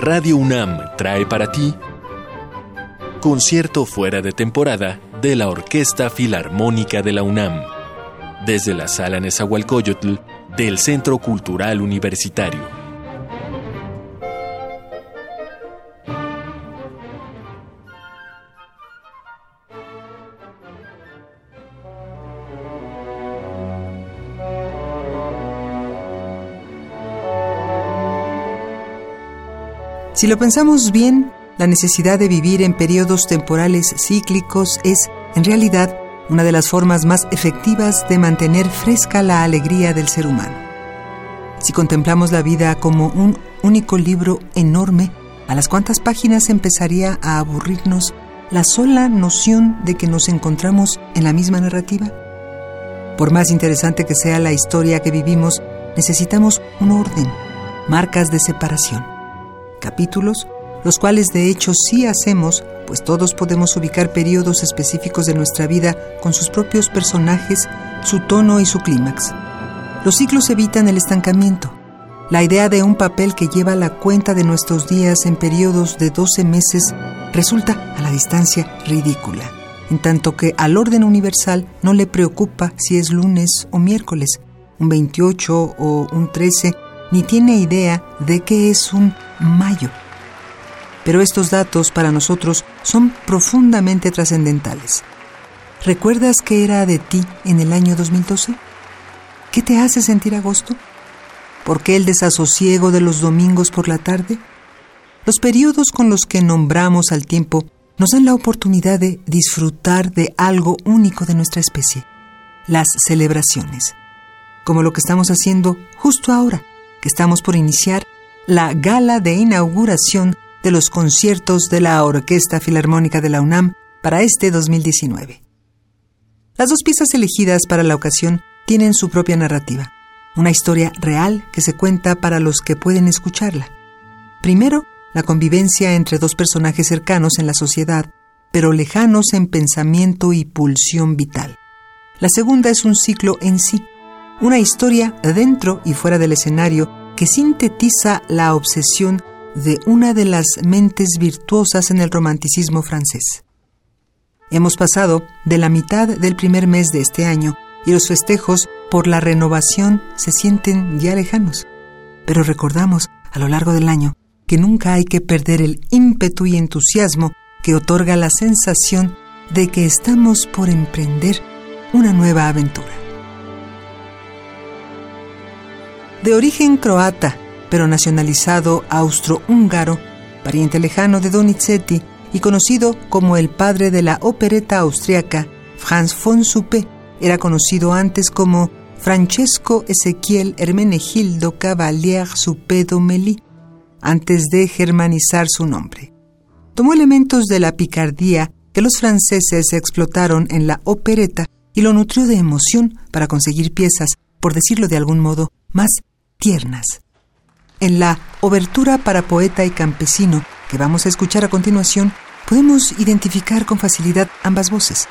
Radio UNAM trae para ti concierto fuera de temporada de la Orquesta Filarmónica de la UNAM, desde la Sala Nezahualcóyotl del Centro Cultural Universitario. Si lo pensamos bien, la necesidad de vivir en periodos temporales cíclicos es, en realidad, una de las formas más efectivas de mantener fresca la alegría del ser humano. Si contemplamos la vida como un único libro enorme, a las cuantas páginas empezaría a aburrirnos la sola noción de que nos encontramos en la misma narrativa. Por más interesante que sea la historia que vivimos, necesitamos un orden, marcas de separación capítulos, los cuales de hecho sí hacemos, pues todos podemos ubicar periodos específicos de nuestra vida con sus propios personajes, su tono y su clímax. Los ciclos evitan el estancamiento. La idea de un papel que lleva la cuenta de nuestros días en periodos de 12 meses resulta a la distancia ridícula, en tanto que al orden universal no le preocupa si es lunes o miércoles, un 28 o un 13, ni tiene idea de qué es un mayo. Pero estos datos para nosotros son profundamente trascendentales. ¿Recuerdas qué era de ti en el año 2012? ¿Qué te hace sentir agosto? ¿Por qué el desasosiego de los domingos por la tarde? Los periodos con los que nombramos al tiempo nos dan la oportunidad de disfrutar de algo único de nuestra especie, las celebraciones, como lo que estamos haciendo justo ahora, que estamos por iniciar la gala de inauguración de los conciertos de la Orquesta Filarmónica de la UNAM para este 2019. Las dos piezas elegidas para la ocasión tienen su propia narrativa, una historia real que se cuenta para los que pueden escucharla. Primero, la convivencia entre dos personajes cercanos en la sociedad, pero lejanos en pensamiento y pulsión vital. La segunda es un ciclo en sí, una historia dentro y fuera del escenario que sintetiza la obsesión de una de las mentes virtuosas en el romanticismo francés. Hemos pasado de la mitad del primer mes de este año y los festejos por la renovación se sienten ya lejanos. Pero recordamos a lo largo del año que nunca hay que perder el ímpetu y entusiasmo que otorga la sensación de que estamos por emprender una nueva aventura. De origen croata, pero nacionalizado austrohúngaro, pariente lejano de Donizetti y conocido como el padre de la opereta austriaca, Franz von Suppe, era conocido antes como Francesco Ezequiel Hermenegildo Cavalier Suppe Domelí, antes de germanizar su nombre. Tomó elementos de la picardía que los franceses explotaron en la opereta y lo nutrió de emoción para conseguir piezas, por decirlo de algún modo, más tiernas. En la Obertura para Poeta y Campesino, que vamos a escuchar a continuación, podemos identificar con facilidad ambas voces.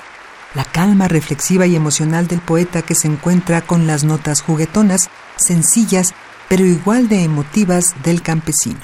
La calma reflexiva y emocional del poeta que se encuentra con las notas juguetonas, sencillas, pero igual de emotivas del campesino.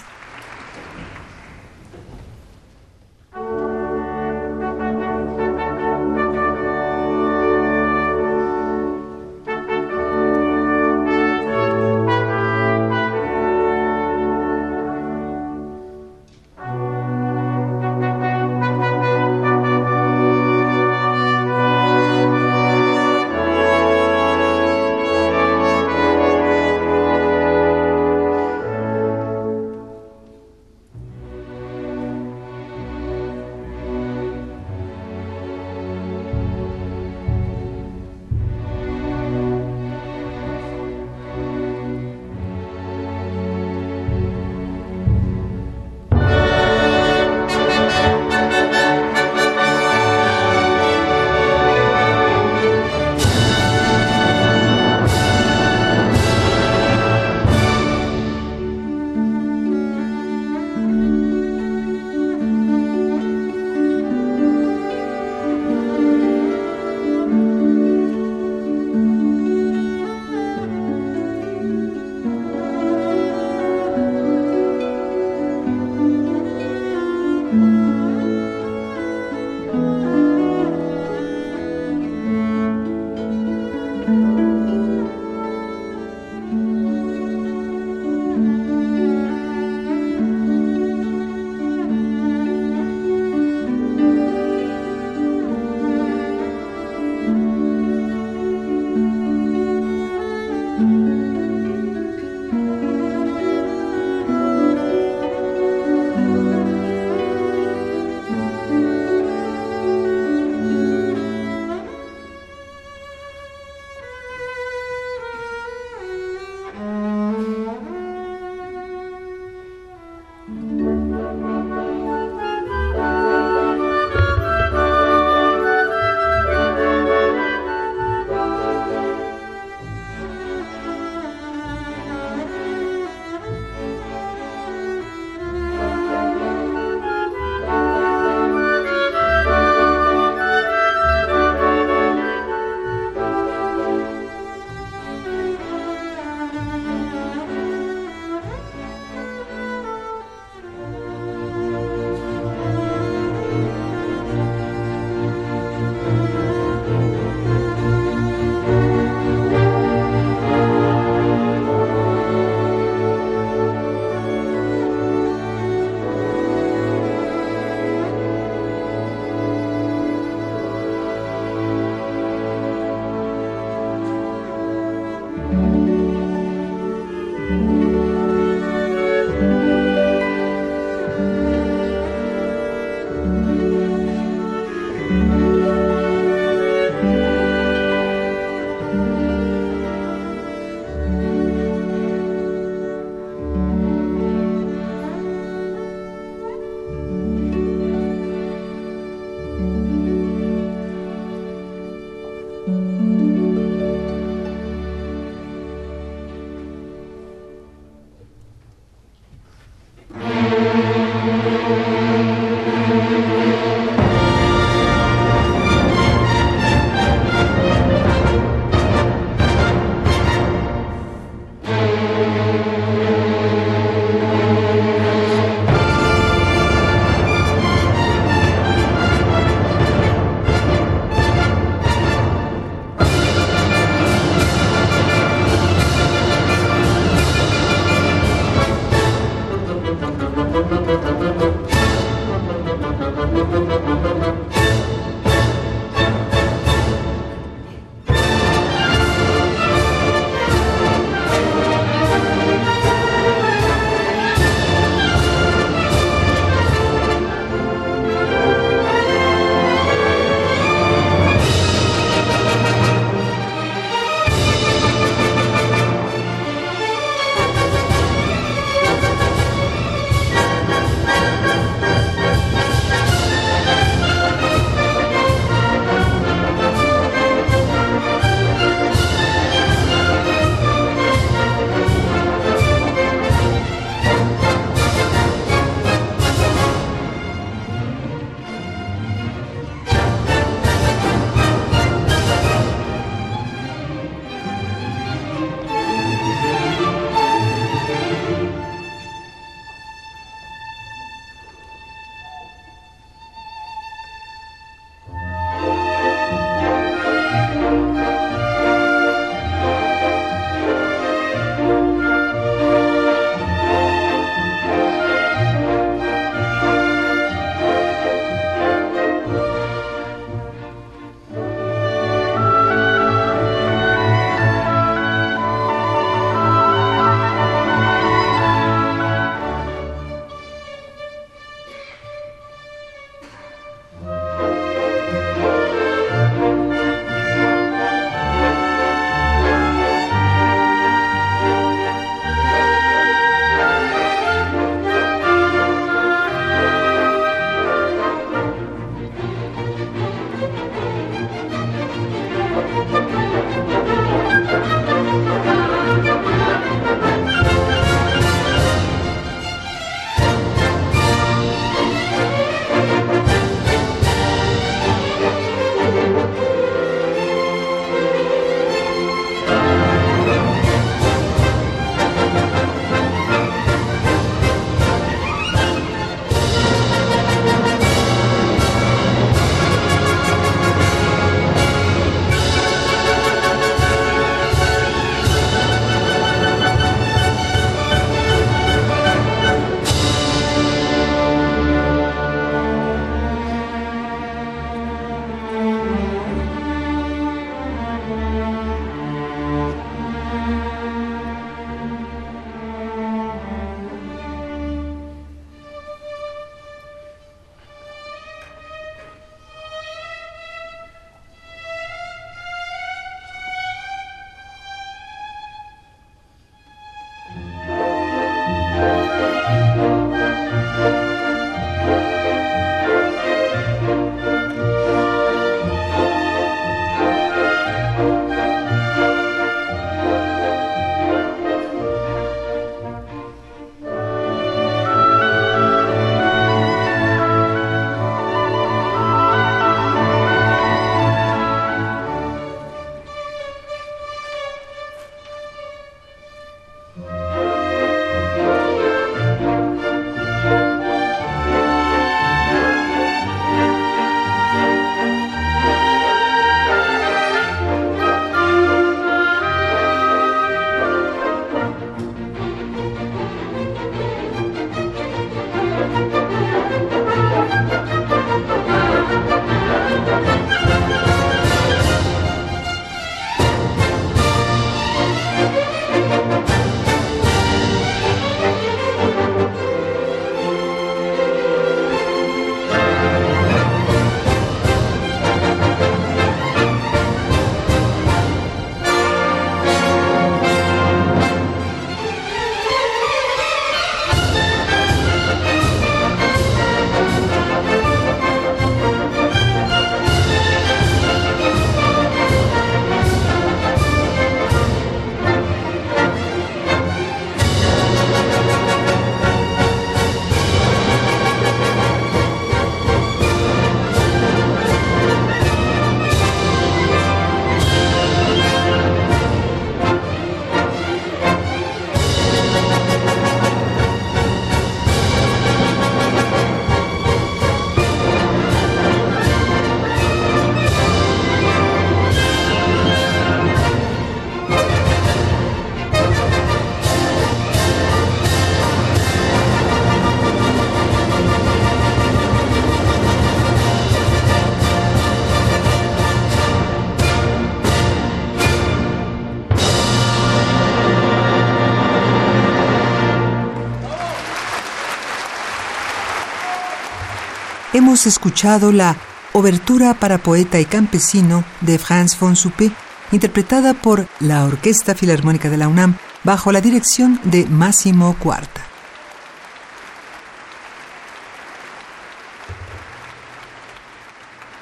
Hemos escuchado la Obertura para Poeta y Campesino de Franz von Suppé, interpretada por la Orquesta Filarmónica de la UNAM bajo la dirección de Máximo Cuarta.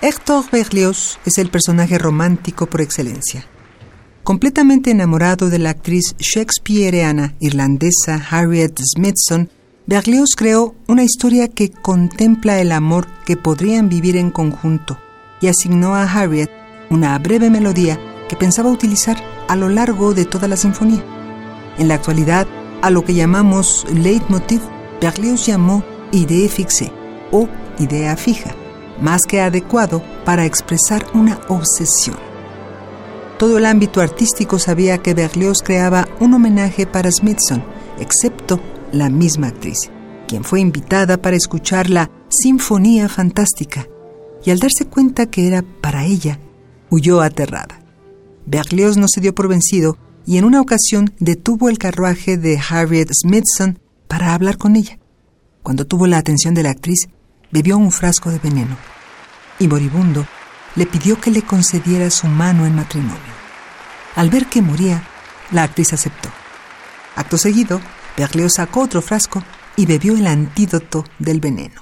Héctor Berlioz es el personaje romántico por excelencia. Completamente enamorado de la actriz shakespeareana irlandesa Harriet Smithson, Berlioz creó una historia que contempla el amor que podrían vivir en conjunto y asignó a Harriet una breve melodía que pensaba utilizar a lo largo de toda la sinfonía. En la actualidad, a lo que llamamos leitmotiv, Berlioz llamó idée fixe o idea fija, más que adecuado para expresar una obsesión. Todo el ámbito artístico sabía que Berlioz creaba un homenaje para Smithson, excepto la misma actriz, quien fue invitada para escuchar la Sinfonía Fantástica, y al darse cuenta que era para ella, huyó aterrada. Berlioz no se dio por vencido y en una ocasión detuvo el carruaje de Harriet Smithson para hablar con ella. Cuando tuvo la atención de la actriz, bebió un frasco de veneno y moribundo le pidió que le concediera su mano en matrimonio. Al ver que moría, la actriz aceptó. Acto seguido, Berlioz sacó otro frasco y bebió el antídoto del veneno.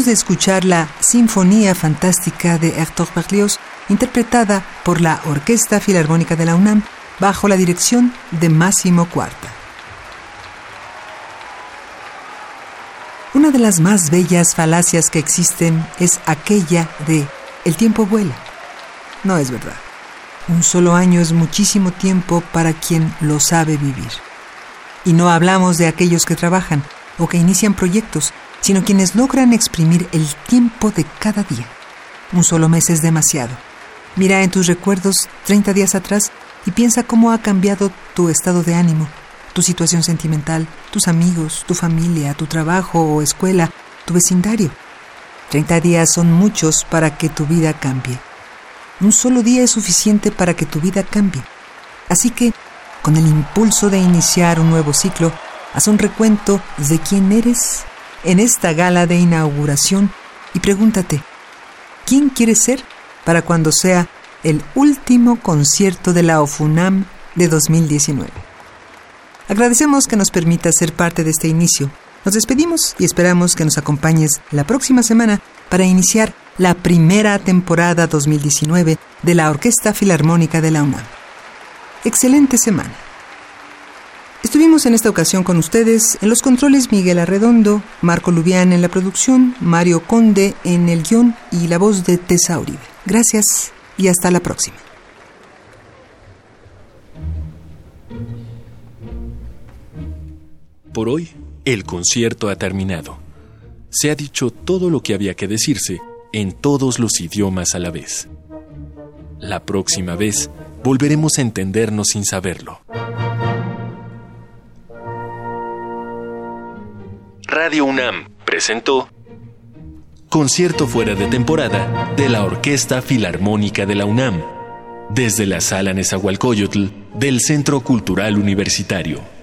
De escuchar la Sinfonía Fantástica de Hector Berlioz, interpretada por la Orquesta Filarmónica de la UNAM bajo la dirección de Máximo Cuarta. Una de las más bellas falacias que existen es aquella de el tiempo vuela. No es verdad. Un solo año es muchísimo tiempo para quien lo sabe vivir. Y no hablamos de aquellos que trabajan o que inician proyectos, sino quienes logran exprimir el tiempo de cada día. Un solo mes es demasiado. Mira en tus recuerdos 30 días atrás y piensa cómo ha cambiado tu estado de ánimo, tu situación sentimental, tus amigos, tu familia, tu trabajo o escuela, tu vecindario. 30 días son muchos para que tu vida cambie. Un solo día es suficiente para que tu vida cambie. Así que, con el impulso de iniciar un nuevo ciclo, haz un recuento de quién eres en esta gala de inauguración y pregúntate, ¿quién quieres ser para cuando sea el último concierto de la OFUNAM de 2019? Agradecemos que nos permita ser parte de este inicio. Nos despedimos y esperamos que nos acompañes la próxima semana para iniciar la primera temporada 2019 de la Orquesta Filarmónica de la UNAM. Excelente semana. Estuvimos en esta ocasión con ustedes en los controles Miguel Arredondo, Marco Lubián en la producción, Mario Conde en el guion y la voz de Tessa Uribe. Gracias y hasta la próxima. Por hoy, el concierto ha terminado. Se ha dicho todo lo que había que decirse en todos los idiomas a la vez. La próxima vez volveremos a entendernos sin saberlo. Radio UNAM presentó Concierto fuera de temporada de la Orquesta Filarmónica de la UNAM, desde la Sala Nezahualcóyotl del Centro Cultural Universitario.